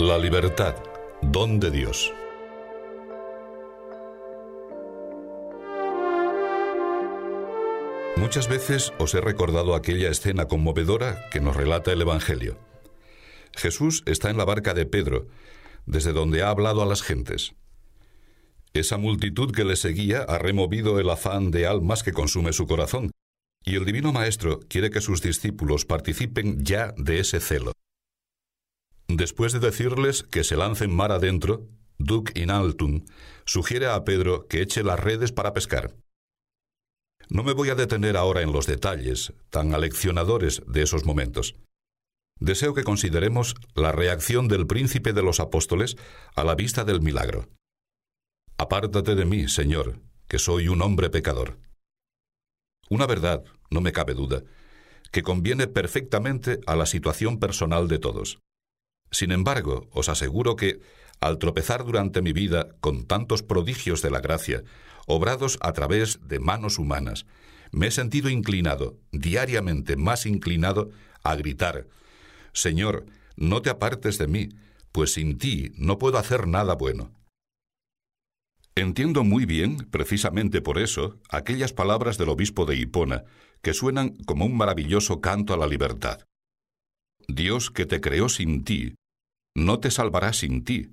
La libertad, don de Dios. Muchas veces os he recordado aquella escena conmovedora que nos relata el Evangelio. Jesús está en la barca de Pedro, desde donde ha hablado a las gentes. Esa multitud que le seguía ha removido el afán de almas que consume su corazón, y el Divino Maestro quiere que sus discípulos participen ya de ese celo. Después de decirles que se lancen mar adentro, Duc in altum sugiere a Pedro que eche las redes para pescar. No me voy a detener ahora en los detalles, tan aleccionadores de esos momentos. Deseo que consideremos la reacción del príncipe de los apóstoles a la vista del milagro. Apártate de mí, Señor, que soy un hombre pecador. Una verdad, no me cabe duda, que conviene perfectamente a la situación personal de todos. Sin embargo, os aseguro que, al tropezar durante mi vida con tantos prodigios de la gracia, obrados a través de manos humanas, me he sentido inclinado, diariamente más inclinado, a gritar, Señor, no te apartes de mí, pues sin ti no puedo hacer nada bueno. Entiendo muy bien, precisamente por eso, aquellas palabras del obispo de Hipona, que suenan como un maravilloso canto a la libertad. Dios que te creó sin ti, no te salvará sin ti,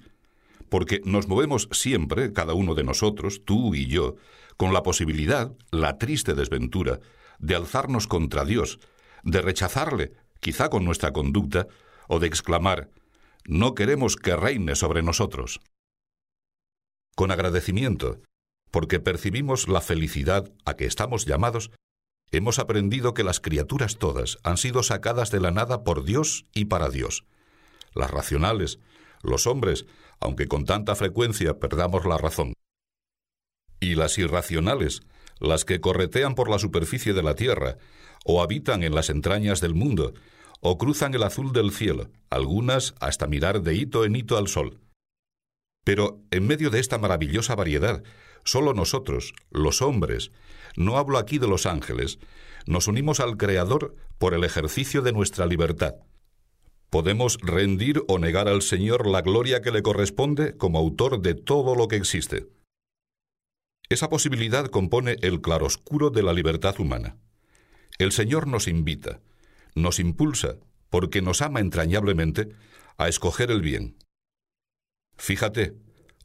porque nos movemos siempre, cada uno de nosotros, tú y yo, con la posibilidad, la triste desventura, de alzarnos contra Dios, de rechazarle, quizá con nuestra conducta, o de exclamar, no queremos que reine sobre nosotros con agradecimiento, porque percibimos la felicidad a que estamos llamados, hemos aprendido que las criaturas todas han sido sacadas de la nada por Dios y para Dios. Las racionales, los hombres, aunque con tanta frecuencia perdamos la razón. Y las irracionales, las que corretean por la superficie de la tierra, o habitan en las entrañas del mundo, o cruzan el azul del cielo, algunas hasta mirar de hito en hito al sol. Pero en medio de esta maravillosa variedad, solo nosotros, los hombres, no hablo aquí de los ángeles, nos unimos al Creador por el ejercicio de nuestra libertad. Podemos rendir o negar al Señor la gloria que le corresponde como autor de todo lo que existe. Esa posibilidad compone el claroscuro de la libertad humana. El Señor nos invita, nos impulsa, porque nos ama entrañablemente, a escoger el bien. Fíjate,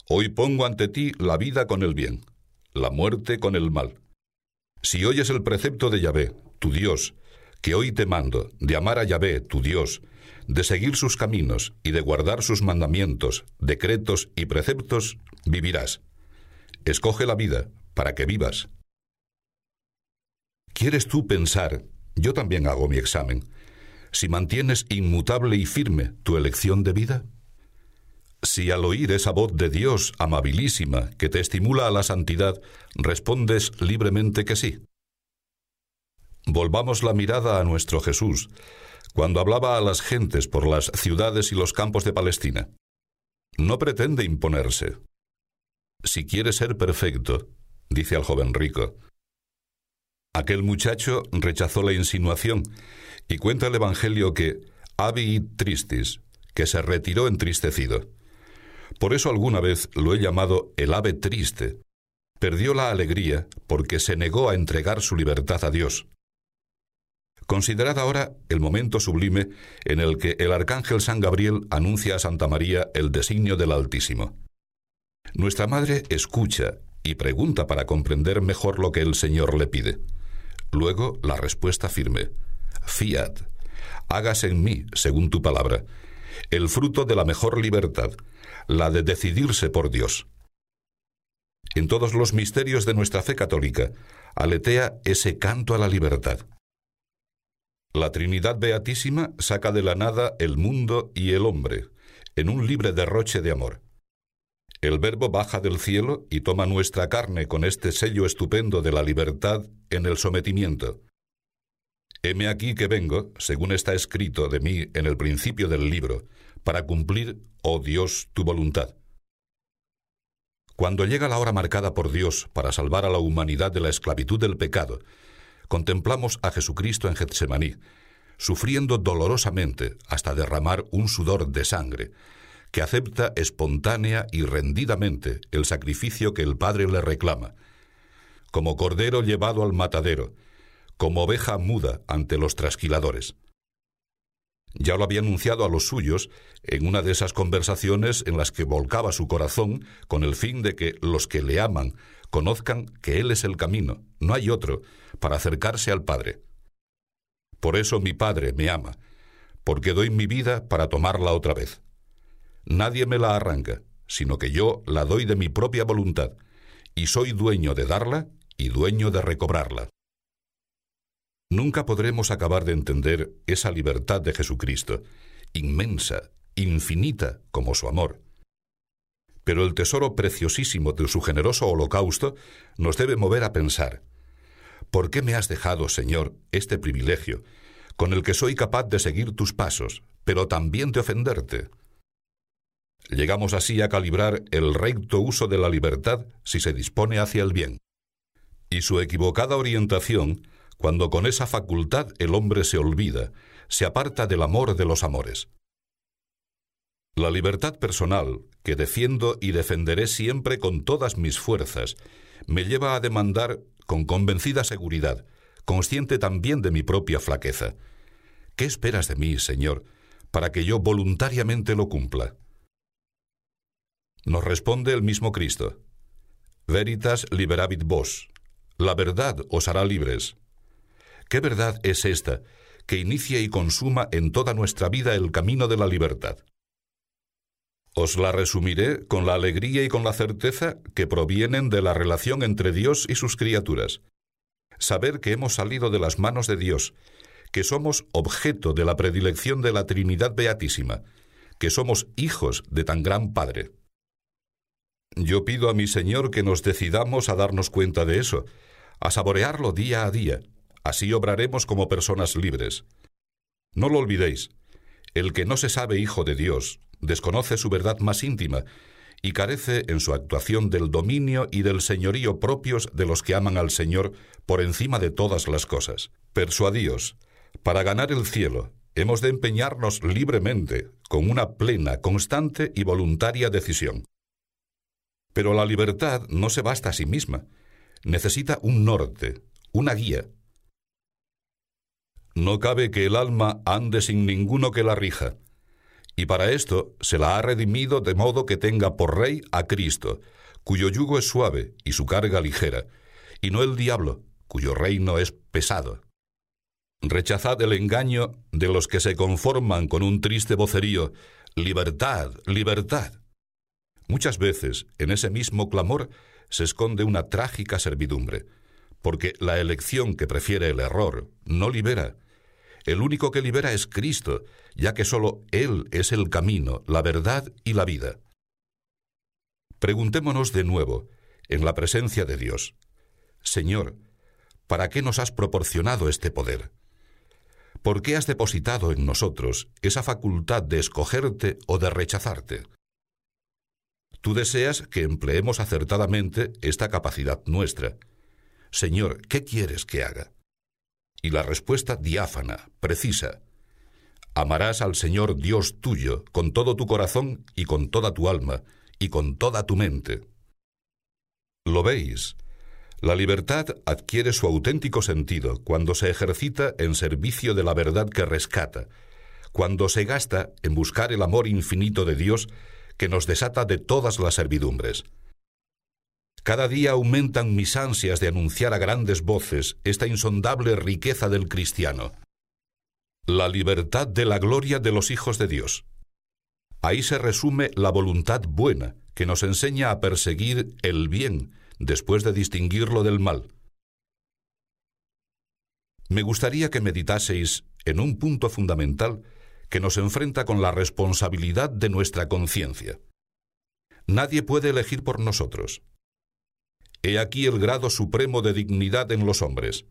hoy pongo ante ti la vida con el bien, la muerte con el mal. Si oyes el precepto de Yahvé, tu Dios, que hoy te mando, de amar a Yahvé, tu Dios, de seguir sus caminos y de guardar sus mandamientos, decretos y preceptos, vivirás. Escoge la vida para que vivas. ¿Quieres tú pensar, yo también hago mi examen, si mantienes inmutable y firme tu elección de vida? Si al oír esa voz de Dios amabilísima que te estimula a la santidad, respondes libremente que sí. Volvamos la mirada a nuestro Jesús, cuando hablaba a las gentes por las ciudades y los campos de Palestina. No pretende imponerse. Si quiere ser perfecto, dice al joven rico. Aquel muchacho rechazó la insinuación y cuenta el Evangelio que Abi tristis, que se retiró entristecido. Por eso alguna vez lo he llamado el ave triste. Perdió la alegría porque se negó a entregar su libertad a Dios. Considerad ahora el momento sublime en el que el arcángel San Gabriel anuncia a Santa María el designio del Altísimo. Nuestra Madre escucha y pregunta para comprender mejor lo que el Señor le pide. Luego la respuesta firme. Fiat, hágase en mí según tu palabra, el fruto de la mejor libertad, la de decidirse por Dios. En todos los misterios de nuestra fe católica aletea ese canto a la libertad. La Trinidad Beatísima saca de la nada el mundo y el hombre, en un libre derroche de amor. El Verbo baja del cielo y toma nuestra carne con este sello estupendo de la libertad en el sometimiento. Heme aquí que vengo, según está escrito de mí en el principio del libro, para cumplir, oh Dios, tu voluntad. Cuando llega la hora marcada por Dios para salvar a la humanidad de la esclavitud del pecado, contemplamos a Jesucristo en Getsemaní, sufriendo dolorosamente hasta derramar un sudor de sangre, que acepta espontánea y rendidamente el sacrificio que el Padre le reclama, como cordero llevado al matadero, como oveja muda ante los trasquiladores. Ya lo había anunciado a los suyos en una de esas conversaciones en las que volcaba su corazón con el fin de que los que le aman conozcan que Él es el camino, no hay otro, para acercarse al Padre. Por eso mi Padre me ama, porque doy mi vida para tomarla otra vez. Nadie me la arranca, sino que yo la doy de mi propia voluntad, y soy dueño de darla y dueño de recobrarla. Nunca podremos acabar de entender esa libertad de Jesucristo, inmensa, infinita como su amor. Pero el tesoro preciosísimo de su generoso holocausto nos debe mover a pensar, ¿por qué me has dejado, Señor, este privilegio, con el que soy capaz de seguir tus pasos, pero también de ofenderte? Llegamos así a calibrar el recto uso de la libertad si se dispone hacia el bien. Y su equivocada orientación cuando con esa facultad el hombre se olvida, se aparta del amor de los amores. La libertad personal, que defiendo y defenderé siempre con todas mis fuerzas, me lleva a demandar con convencida seguridad, consciente también de mi propia flaqueza. ¿Qué esperas de mí, Señor, para que yo voluntariamente lo cumpla? Nos responde el mismo Cristo. Veritas liberavit vos. La verdad os hará libres. ¿Qué verdad es esta que inicia y consuma en toda nuestra vida el camino de la libertad? Os la resumiré con la alegría y con la certeza que provienen de la relación entre Dios y sus criaturas. Saber que hemos salido de las manos de Dios, que somos objeto de la predilección de la Trinidad Beatísima, que somos hijos de tan gran Padre. Yo pido a mi Señor que nos decidamos a darnos cuenta de eso, a saborearlo día a día, Así obraremos como personas libres. No lo olvidéis, el que no se sabe hijo de Dios desconoce su verdad más íntima y carece en su actuación del dominio y del señorío propios de los que aman al Señor por encima de todas las cosas. Persuadíos, para ganar el cielo, hemos de empeñarnos libremente, con una plena, constante y voluntaria decisión. Pero la libertad no se basta a sí misma. Necesita un norte, una guía, no cabe que el alma ande sin ninguno que la rija. Y para esto se la ha redimido de modo que tenga por rey a Cristo, cuyo yugo es suave y su carga ligera, y no el diablo, cuyo reino es pesado. Rechazad el engaño de los que se conforman con un triste vocerío, libertad, libertad. Muchas veces en ese mismo clamor se esconde una trágica servidumbre, porque la elección que prefiere el error no libera, el único que libera es Cristo, ya que sólo Él es el camino, la verdad y la vida. Preguntémonos de nuevo, en la presencia de Dios, Señor, ¿para qué nos has proporcionado este poder? ¿Por qué has depositado en nosotros esa facultad de escogerte o de rechazarte? Tú deseas que empleemos acertadamente esta capacidad nuestra. Señor, ¿qué quieres que haga? y la respuesta diáfana, precisa. Amarás al Señor Dios tuyo con todo tu corazón y con toda tu alma y con toda tu mente. ¿Lo veis? La libertad adquiere su auténtico sentido cuando se ejercita en servicio de la verdad que rescata, cuando se gasta en buscar el amor infinito de Dios que nos desata de todas las servidumbres. Cada día aumentan mis ansias de anunciar a grandes voces esta insondable riqueza del cristiano. La libertad de la gloria de los hijos de Dios. Ahí se resume la voluntad buena que nos enseña a perseguir el bien después de distinguirlo del mal. Me gustaría que meditaseis en un punto fundamental que nos enfrenta con la responsabilidad de nuestra conciencia. Nadie puede elegir por nosotros. He aquí el grado supremo de dignidad en los hombres,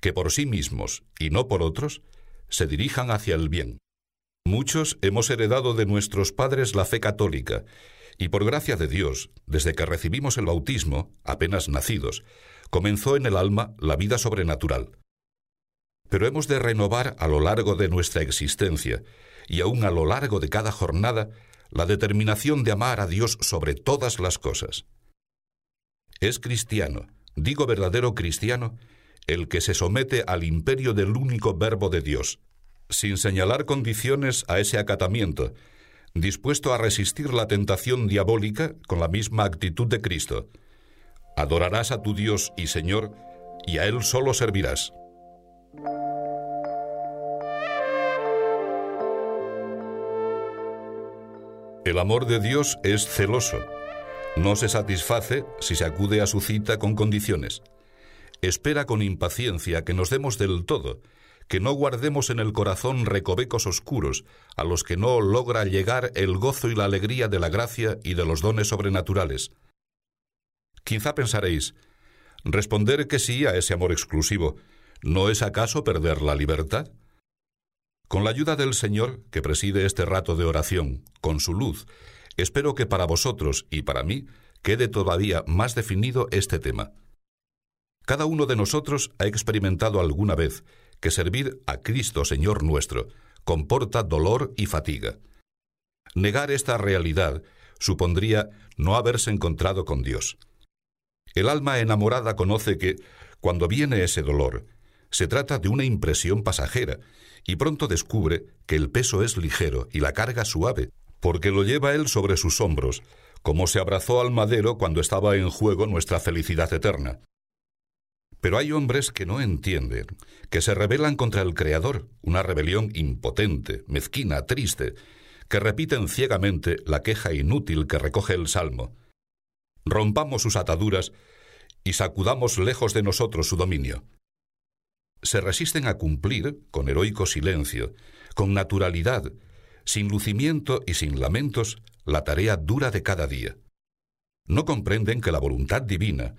que por sí mismos y no por otros se dirijan hacia el bien. Muchos hemos heredado de nuestros padres la fe católica, y por gracia de Dios, desde que recibimos el bautismo, apenas nacidos, comenzó en el alma la vida sobrenatural. Pero hemos de renovar a lo largo de nuestra existencia, y aun a lo largo de cada jornada, la determinación de amar a Dios sobre todas las cosas. Es cristiano, digo verdadero cristiano, el que se somete al imperio del único verbo de Dios, sin señalar condiciones a ese acatamiento, dispuesto a resistir la tentación diabólica con la misma actitud de Cristo. Adorarás a tu Dios y Señor, y a Él solo servirás. El amor de Dios es celoso. No se satisface si se acude a su cita con condiciones. Espera con impaciencia que nos demos del todo, que no guardemos en el corazón recovecos oscuros a los que no logra llegar el gozo y la alegría de la gracia y de los dones sobrenaturales. Quizá pensaréis, responder que sí a ese amor exclusivo, ¿no es acaso perder la libertad? Con la ayuda del Señor, que preside este rato de oración, con su luz, espero que para vosotros y para mí quede todavía más definido este tema. Cada uno de nosotros ha experimentado alguna vez que servir a Cristo Señor nuestro comporta dolor y fatiga. Negar esta realidad supondría no haberse encontrado con Dios. El alma enamorada conoce que, cuando viene ese dolor, se trata de una impresión pasajera y pronto descubre que el peso es ligero y la carga suave, porque lo lleva él sobre sus hombros, como se abrazó al madero cuando estaba en juego nuestra felicidad eterna. Pero hay hombres que no entienden, que se rebelan contra el Creador, una rebelión impotente, mezquina, triste, que repiten ciegamente la queja inútil que recoge el Salmo. Rompamos sus ataduras y sacudamos lejos de nosotros su dominio se resisten a cumplir, con heroico silencio, con naturalidad, sin lucimiento y sin lamentos, la tarea dura de cada día. No comprenden que la voluntad divina,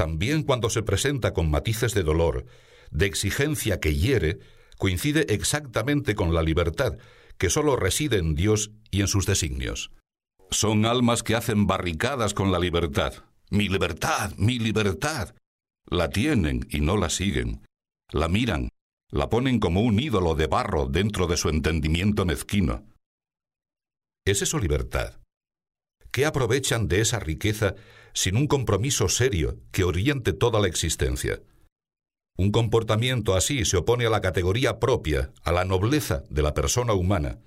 también cuando se presenta con matices de dolor, de exigencia que hiere, coincide exactamente con la libertad, que sólo reside en Dios y en sus designios. Son almas que hacen barricadas con la libertad. Mi libertad, mi libertad. La tienen y no la siguen la miran, la ponen como un ídolo de barro dentro de su entendimiento mezquino. ¿Es eso libertad? ¿Qué aprovechan de esa riqueza sin un compromiso serio que oriente toda la existencia? Un comportamiento así se opone a la categoría propia, a la nobleza de la persona humana.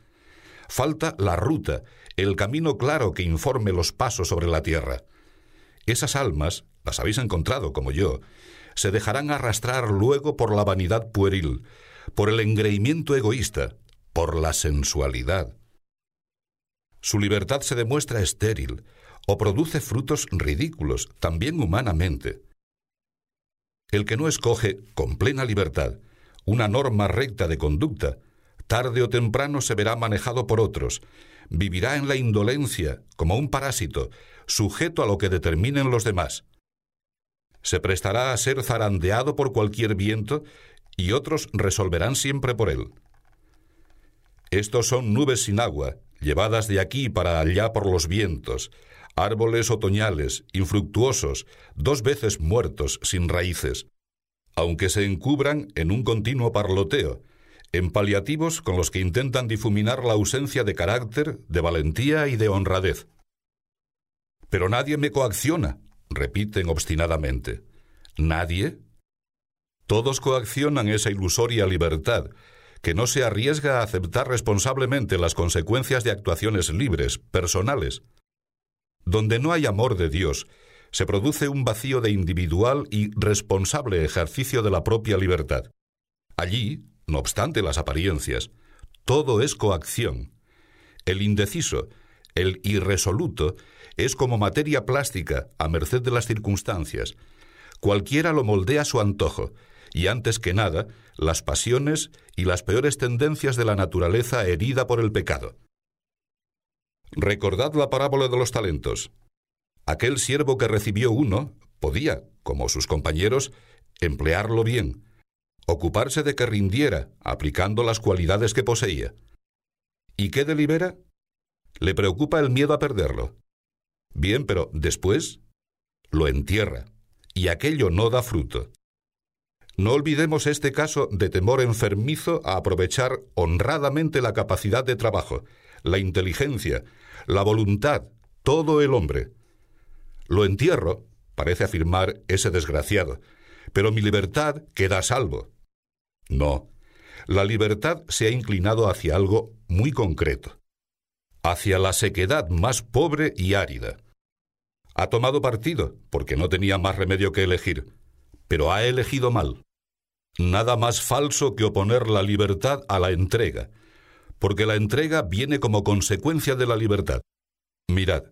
Falta la ruta, el camino claro que informe los pasos sobre la tierra. Esas almas, las habéis encontrado como yo, se dejarán arrastrar luego por la vanidad pueril, por el engreimiento egoísta, por la sensualidad. Su libertad se demuestra estéril o produce frutos ridículos, también humanamente. El que no escoge, con plena libertad, una norma recta de conducta, tarde o temprano se verá manejado por otros, vivirá en la indolencia, como un parásito, sujeto a lo que determinen los demás, se prestará a ser zarandeado por cualquier viento y otros resolverán siempre por él. Estos son nubes sin agua, llevadas de aquí para allá por los vientos, árboles otoñales, infructuosos, dos veces muertos, sin raíces, aunque se encubran en un continuo parloteo, en paliativos con los que intentan difuminar la ausencia de carácter, de valentía y de honradez. Pero nadie me coacciona, repiten obstinadamente. ¿Nadie? Todos coaccionan esa ilusoria libertad, que no se arriesga a aceptar responsablemente las consecuencias de actuaciones libres, personales. Donde no hay amor de Dios, se produce un vacío de individual y responsable ejercicio de la propia libertad. Allí, no obstante las apariencias, todo es coacción. El indeciso, el irresoluto, es como materia plástica a merced de las circunstancias. Cualquiera lo moldea a su antojo, y antes que nada, las pasiones y las peores tendencias de la naturaleza herida por el pecado. Recordad la parábola de los talentos. Aquel siervo que recibió uno podía, como sus compañeros, emplearlo bien, ocuparse de que rindiera, aplicando las cualidades que poseía. ¿Y qué delibera? Le preocupa el miedo a perderlo. Bien, pero después lo entierra, y aquello no da fruto. No olvidemos este caso de temor enfermizo a aprovechar honradamente la capacidad de trabajo, la inteligencia, la voluntad, todo el hombre. Lo entierro, parece afirmar ese desgraciado, pero mi libertad queda a salvo. No, la libertad se ha inclinado hacia algo muy concreto, hacia la sequedad más pobre y árida. Ha tomado partido, porque no tenía más remedio que elegir, pero ha elegido mal. Nada más falso que oponer la libertad a la entrega, porque la entrega viene como consecuencia de la libertad. Mirad,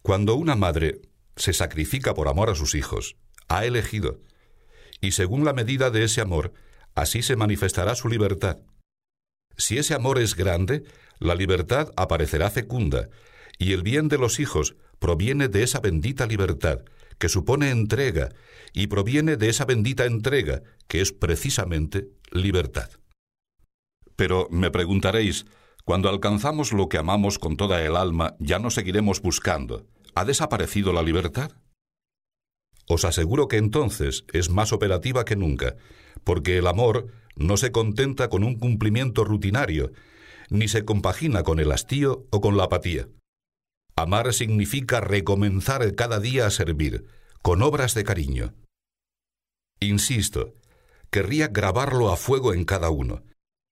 cuando una madre se sacrifica por amor a sus hijos, ha elegido, y según la medida de ese amor, así se manifestará su libertad. Si ese amor es grande, la libertad aparecerá fecunda, y el bien de los hijos proviene de esa bendita libertad, que supone entrega, y proviene de esa bendita entrega, que es precisamente libertad. Pero me preguntaréis, cuando alcanzamos lo que amamos con toda el alma, ya no seguiremos buscando. ¿Ha desaparecido la libertad? Os aseguro que entonces es más operativa que nunca, porque el amor no se contenta con un cumplimiento rutinario, ni se compagina con el hastío o con la apatía. Amar significa recomenzar cada día a servir, con obras de cariño. Insisto, querría grabarlo a fuego en cada uno.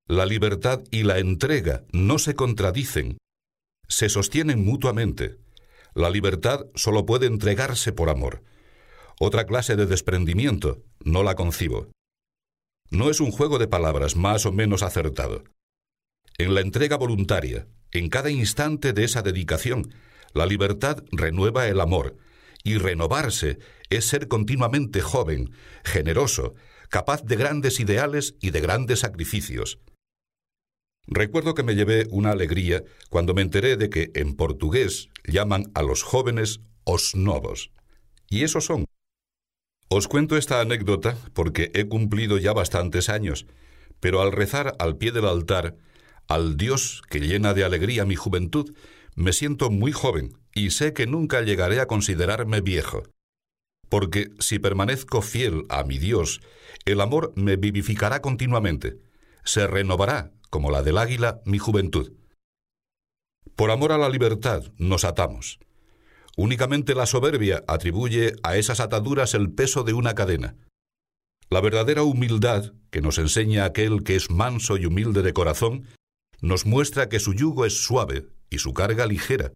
La libertad y la entrega no se contradicen, se sostienen mutuamente. La libertad solo puede entregarse por amor. Otra clase de desprendimiento no la concibo. No es un juego de palabras más o menos acertado. En la entrega voluntaria, en cada instante de esa dedicación, la libertad renueva el amor, y renovarse es ser continuamente joven, generoso, capaz de grandes ideales y de grandes sacrificios. Recuerdo que me llevé una alegría cuando me enteré de que en portugués llaman a los jóvenes os novos. Y esos son. Os cuento esta anécdota porque he cumplido ya bastantes años, pero al rezar al pie del altar, al Dios que llena de alegría mi juventud, me siento muy joven y sé que nunca llegaré a considerarme viejo. Porque si permanezco fiel a mi Dios, el amor me vivificará continuamente, se renovará, como la del águila, mi juventud. Por amor a la libertad nos atamos. Únicamente la soberbia atribuye a esas ataduras el peso de una cadena. La verdadera humildad, que nos enseña aquel que es manso y humilde de corazón, nos muestra que su yugo es suave y su carga ligera.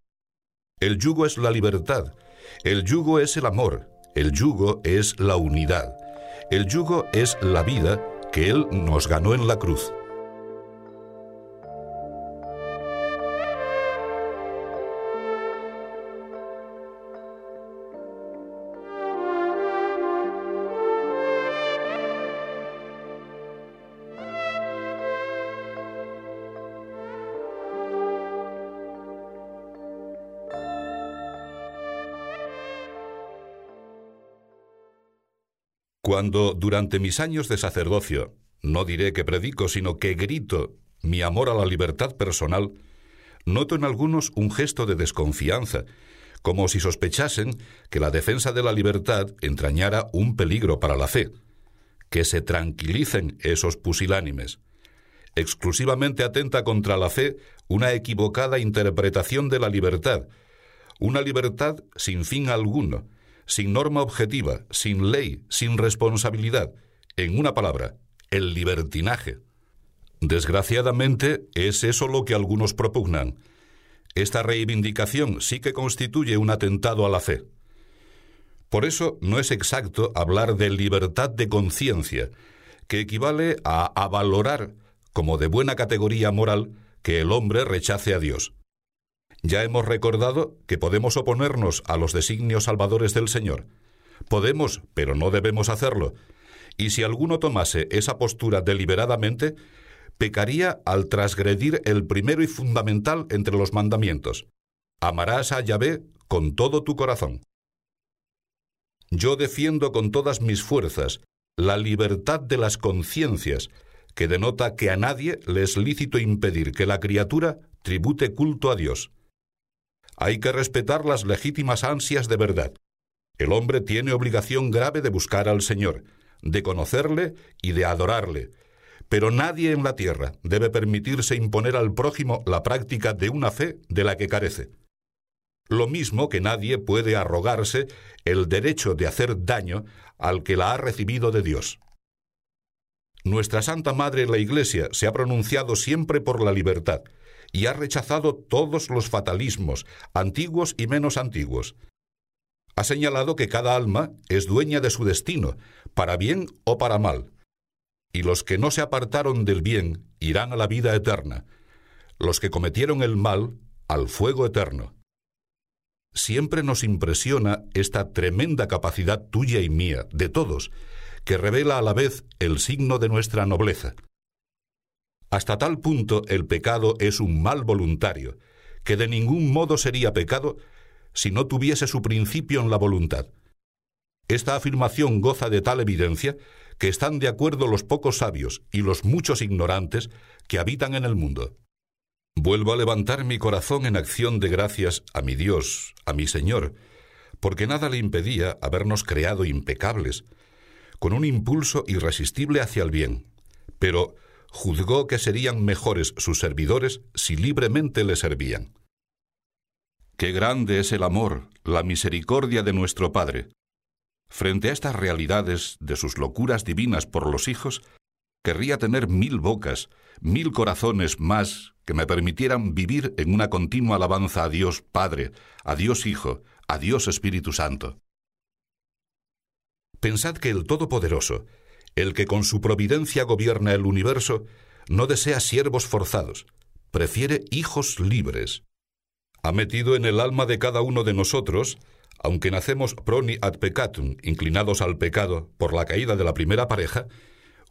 El yugo es la libertad, el yugo es el amor, el yugo es la unidad, el yugo es la vida que Él nos ganó en la cruz. Cuando durante mis años de sacerdocio, no diré que predico, sino que grito mi amor a la libertad personal, noto en algunos un gesto de desconfianza, como si sospechasen que la defensa de la libertad entrañara un peligro para la fe. Que se tranquilicen esos pusilánimes. Exclusivamente atenta contra la fe una equivocada interpretación de la libertad, una libertad sin fin alguno, sin norma objetiva, sin ley, sin responsabilidad. En una palabra, el libertinaje. Desgraciadamente, es eso lo que algunos propugnan. Esta reivindicación sí que constituye un atentado a la fe. Por eso no es exacto hablar de libertad de conciencia, que equivale a, valorar como de buena categoría moral que el hombre rechace a Dios. Ya hemos recordado que podemos oponernos a los designios salvadores del Señor. Podemos, pero no debemos hacerlo. Y si alguno tomase esa postura deliberadamente, pecaría al transgredir el primero y fundamental entre los mandamientos. Amarás a Yahvé con todo tu corazón. Yo defiendo con todas mis fuerzas la libertad de las conciencias, que denota que a nadie le es lícito impedir que la criatura tribute culto a Dios. Hay que respetar las legítimas ansias de verdad. El hombre tiene obligación grave de buscar al Señor, de conocerle y de adorarle, Pero nadie en la tierra debe permitirse imponer al prójimo la práctica de una fe de la que carece. Lo mismo que nadie puede arrogarse el derecho de hacer daño al que la ha recibido de Dios. Nuestra Santa Madre la Iglesia se ha pronunciado siempre por la libertad y ha rechazado todos los fatalismos, antiguos y menos antiguos. Ha señalado que cada alma es dueña de su destino, para bien o para mal, y los que no se apartaron del bien irán a la vida eterna, los que cometieron el mal al fuego eterno. Siempre nos impresiona esta tremenda capacidad tuya y mía, de todos, que revela a la vez el signo de nuestra nobleza. Hasta tal punto el pecado es un mal voluntario, que de ningún modo sería pecado si no tuviese su principio en la voluntad. Esta afirmación goza de tal evidencia que están de acuerdo los pocos sabios y los muchos ignorantes que habitan en el mundo. Vuelvo a levantar mi corazón en acción de gracias a mi Dios, a mi Señor, porque nada le impedía habernos creado impecables, con un impulso irresistible hacia el bien, pero juzgó que serían mejores sus servidores si libremente le servían. Qué grande es el amor, la misericordia de nuestro Padre, Frente a estas realidades de sus locuras divinas por los hijos, querría tener mil bocas, mil corazones más que me permitieran vivir en una continua alabanza a Dios Padre, a Dios Hijo, a Dios Espíritu Santo. Pensad que el Todopoderoso, el que con su providencia gobierna el universo, no desea siervos forzados, prefiere hijos libres. Ha metido en el alma de cada uno de nosotros aunque nacemos proni ad peccatum, inclinados al pecado por la caída de la primera pareja,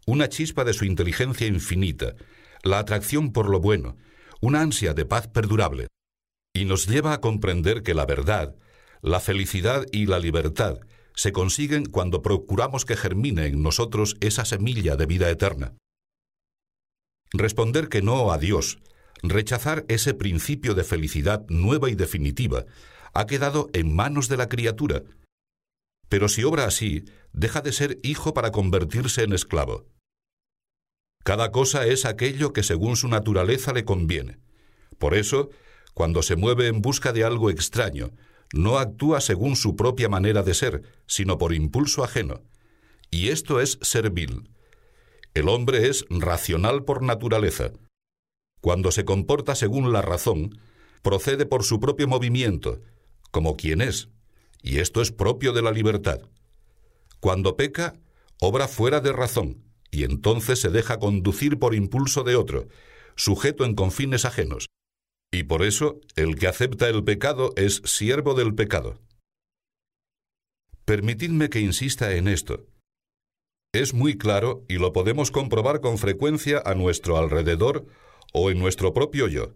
una chispa de su inteligencia infinita, la atracción por lo bueno, una ansia de paz perdurable, y nos lleva a comprender que la verdad, la felicidad y la libertad se consiguen cuando procuramos que germine en nosotros esa semilla de vida eterna. Responder que no a Dios, rechazar ese principio de felicidad nueva y definitiva, ha quedado en manos de la criatura. Pero si obra así, deja de ser hijo para convertirse en esclavo. Cada cosa es aquello que según su naturaleza le conviene. Por eso, cuando se mueve en busca de algo extraño, no actúa según su propia manera de ser, sino por impulso ajeno. Y esto es servil. El hombre es racional por naturaleza. Cuando se comporta según la razón, procede por su propio movimiento, como quien es, y esto es propio de la libertad. Cuando peca, obra fuera de razón, y entonces se deja conducir por impulso de otro, sujeto en confines ajenos. Y por eso el que acepta el pecado es siervo del pecado. Permitidme que insista en esto. Es muy claro y lo podemos comprobar con frecuencia a nuestro alrededor o en nuestro propio yo.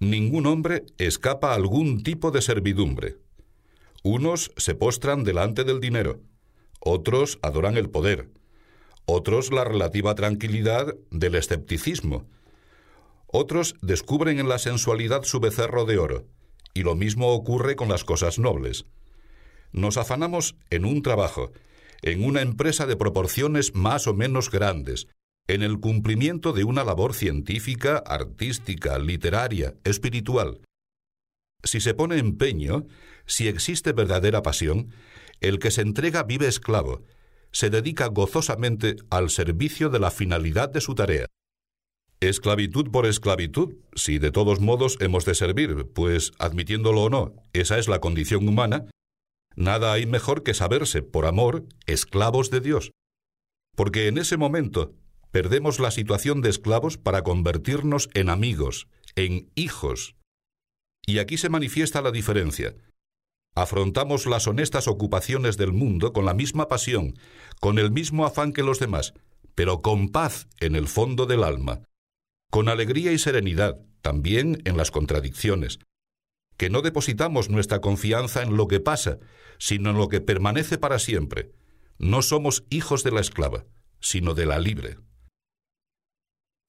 Ningún hombre escapa a algún tipo de servidumbre. Unos se postran delante del dinero, otros adoran el poder, otros la relativa tranquilidad del escepticismo, otros descubren en la sensualidad su becerro de oro, y lo mismo ocurre con las cosas nobles. Nos afanamos en un trabajo, en una empresa de proporciones más o menos grandes, en el cumplimiento de una labor científica, artística, literaria, espiritual. Si se pone empeño, si existe verdadera pasión, el que se entrega vive esclavo, se dedica gozosamente al servicio de la finalidad de su tarea. Esclavitud por esclavitud, si de todos modos hemos de servir, pues, admitiéndolo o no, esa es la condición humana, nada hay mejor que saberse, por amor, esclavos de Dios. Porque en ese momento perdemos la situación de esclavos para convertirnos en amigos, en hijos. Y aquí se manifiesta la diferencia. Afrontamos las honestas ocupaciones del mundo con la misma pasión, con el mismo afán que los demás, pero con paz en el fondo del alma, con alegría y serenidad, también en las contradicciones, que no depositamos nuestra confianza en lo que pasa, sino en lo que permanece para siempre. No somos hijos de la esclava, sino de la libre.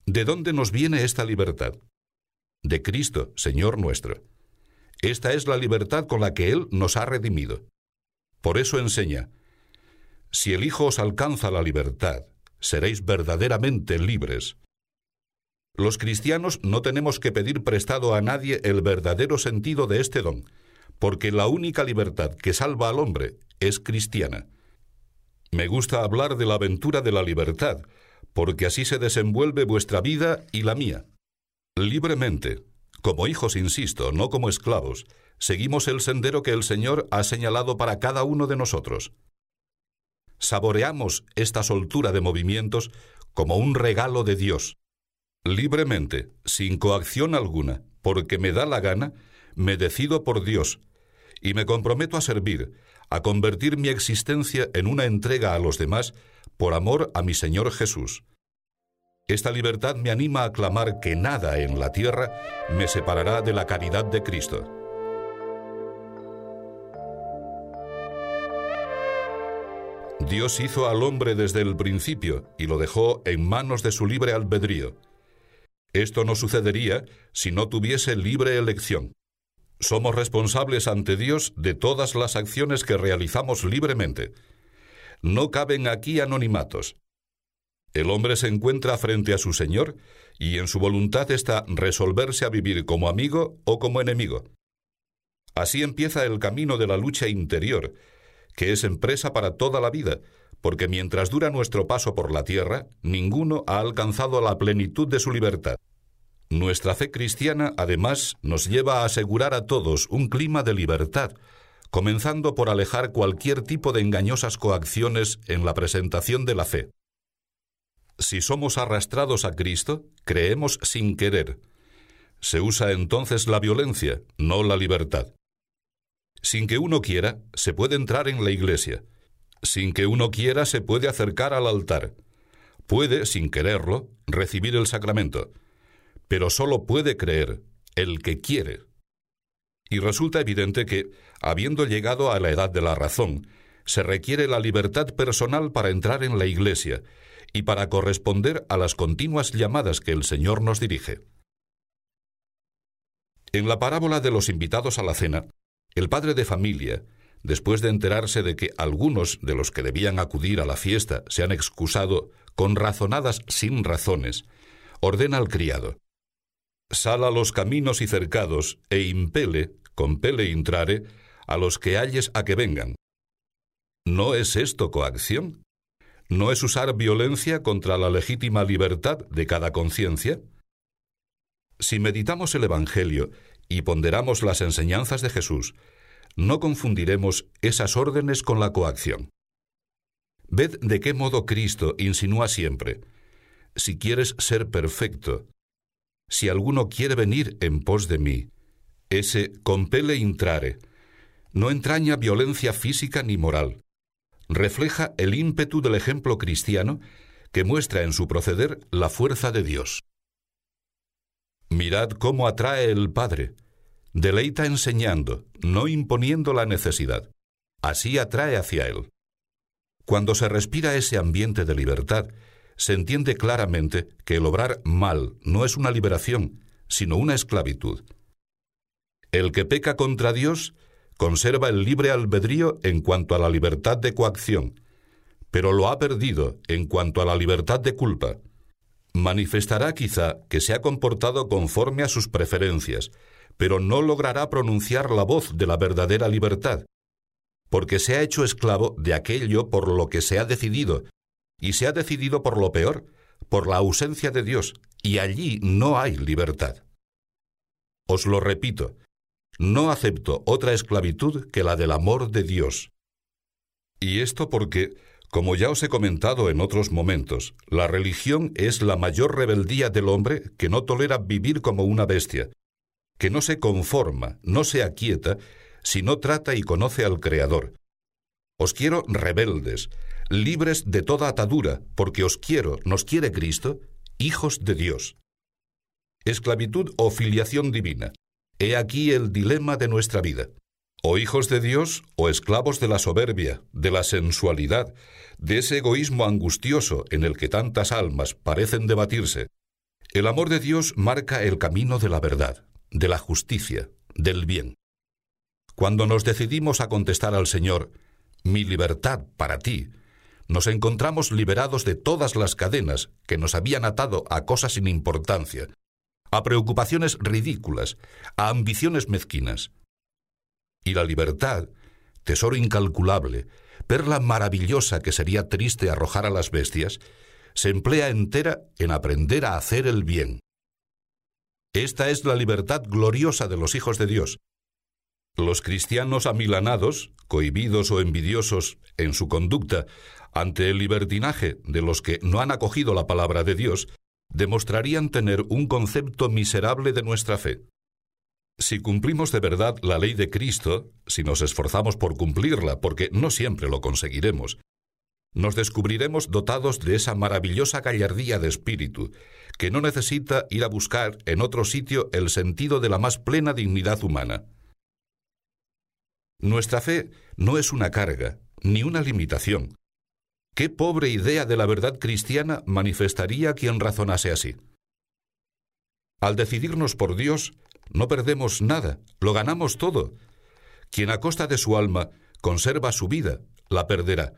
¿De dónde nos viene esta libertad? De Cristo, Señor nuestro. Esta es la libertad con la que Él nos ha redimido. Por eso enseña, si el Hijo os alcanza la libertad, seréis verdaderamente libres. Los cristianos no tenemos que pedir prestado a nadie el verdadero sentido de este don, porque la única libertad que salva al hombre es cristiana. Me gusta hablar de la aventura de la libertad, porque así se desenvuelve vuestra vida y la mía. Libremente, como hijos, insisto, no como esclavos, seguimos el sendero que el Señor ha señalado para cada uno de nosotros. Saboreamos esta soltura de movimientos como un regalo de Dios. Libremente, sin coacción alguna, porque me da la gana, me decido por Dios y me comprometo a servir, a convertir mi existencia en una entrega a los demás por amor a mi Señor Jesús. Esta libertad me anima a clamar que nada en la tierra me separará de la caridad de Cristo. Dios hizo al hombre desde el principio y lo dejó en manos de su libre albedrío. Esto no sucedería si no tuviese libre elección. Somos responsables ante Dios de todas las acciones que realizamos libremente. No caben aquí anonimatos. El hombre se encuentra frente a su Señor y en su voluntad está resolverse a vivir como amigo o como enemigo. Así empieza el camino de la lucha interior, que es empresa para toda la vida, porque mientras dura nuestro paso por la tierra, ninguno ha alcanzado la plenitud de su libertad. Nuestra fe cristiana, además, nos lleva a asegurar a todos un clima de libertad, comenzando por alejar cualquier tipo de engañosas coacciones en la presentación de la fe. Si somos arrastrados a Cristo, creemos sin querer. Se usa entonces la violencia, no la libertad. Sin que uno quiera, se puede entrar en la iglesia. Sin que uno quiera, se puede acercar al altar. Puede, sin quererlo, recibir el sacramento pero solo puede creer el que quiere. Y resulta evidente que, habiendo llegado a la edad de la razón, se requiere la libertad personal para entrar en la Iglesia y para corresponder a las continuas llamadas que el Señor nos dirige. En la parábola de los invitados a la cena, el padre de familia, después de enterarse de que algunos de los que debían acudir a la fiesta se han excusado con razonadas sin razones, ordena al criado Sal a los caminos y cercados, e impele, compele intrare, a los que halles a que vengan. ¿No es esto coacción? ¿No es usar violencia contra la legítima libertad de cada conciencia? Si meditamos el Evangelio y ponderamos las enseñanzas de Jesús, no confundiremos esas órdenes con la coacción. Ved de qué modo Cristo insinúa siempre, si quieres ser perfecto, si alguno quiere venir en pos de mí, ese compele intrare, no entraña violencia física ni moral. Refleja el ímpetu del ejemplo cristiano que muestra en su proceder la fuerza de Dios. Mirad cómo atrae el Padre. Deleita enseñando, no imponiendo la necesidad. Así atrae hacia Él. Cuando se respira ese ambiente de libertad, se entiende claramente que el obrar mal no es una liberación, sino una esclavitud. El que peca contra Dios conserva el libre albedrío en cuanto a la libertad de coacción, pero lo ha perdido en cuanto a la libertad de culpa. Manifestará quizá que se ha comportado conforme a sus preferencias, pero no logrará pronunciar la voz de la verdadera libertad, porque se ha hecho esclavo de aquello por lo que se ha decidido y se ha decidido por lo peor, por la ausencia de Dios, y allí no hay libertad. Os lo repito, no acepto otra esclavitud que la del amor de Dios. Y esto porque, como ya os he comentado en otros momentos, la religión es la mayor rebeldía del hombre que no tolera vivir como una bestia, que no se conforma, no se aquieta, si no trata y conoce al Creador. Os quiero rebeldes, libres de toda atadura, porque os quiero, nos quiere Cristo, hijos de Dios. Esclavitud o filiación divina. He aquí el dilema de nuestra vida. O hijos de Dios o esclavos de la soberbia, de la sensualidad, de ese egoísmo angustioso en el que tantas almas parecen debatirse. El amor de Dios marca el camino de la verdad, de la justicia, del bien. Cuando nos decidimos a contestar al Señor, mi libertad para ti, nos encontramos liberados de todas las cadenas que nos habían atado a cosas sin importancia, a preocupaciones ridículas, a ambiciones mezquinas. Y la libertad, tesoro incalculable, perla maravillosa que sería triste arrojar a las bestias, se emplea entera en aprender a hacer el bien. Esta es la libertad gloriosa de los hijos de Dios. Los cristianos amilanados, cohibidos o envidiosos en su conducta ante el libertinaje de los que no han acogido la palabra de Dios, demostrarían tener un concepto miserable de nuestra fe. Si cumplimos de verdad la ley de Cristo, si nos esforzamos por cumplirla, porque no siempre lo conseguiremos, nos descubriremos dotados de esa maravillosa gallardía de espíritu, que no necesita ir a buscar en otro sitio el sentido de la más plena dignidad humana. Nuestra fe no es una carga, ni una limitación. ¿Qué pobre idea de la verdad cristiana manifestaría quien razonase así? Al decidirnos por Dios, no perdemos nada, lo ganamos todo. Quien a costa de su alma conserva su vida, la perderá,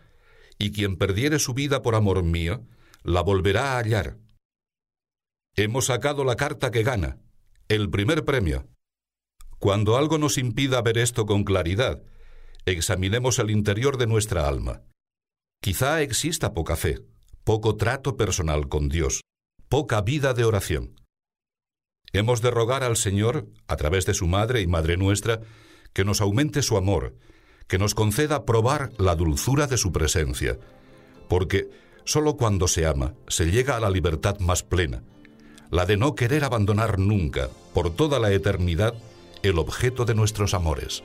y quien perdiere su vida por amor mío, la volverá a hallar. Hemos sacado la carta que gana, el primer premio. Cuando algo nos impida ver esto con claridad, examinemos el interior de nuestra alma. Quizá exista poca fe, poco trato personal con Dios, poca vida de oración. Hemos de rogar al Señor, a través de su Madre y Madre nuestra, que nos aumente su amor, que nos conceda probar la dulzura de su presencia, porque sólo cuando se ama se llega a la libertad más plena, la de no querer abandonar nunca, por toda la eternidad, el objeto de nuestros amores.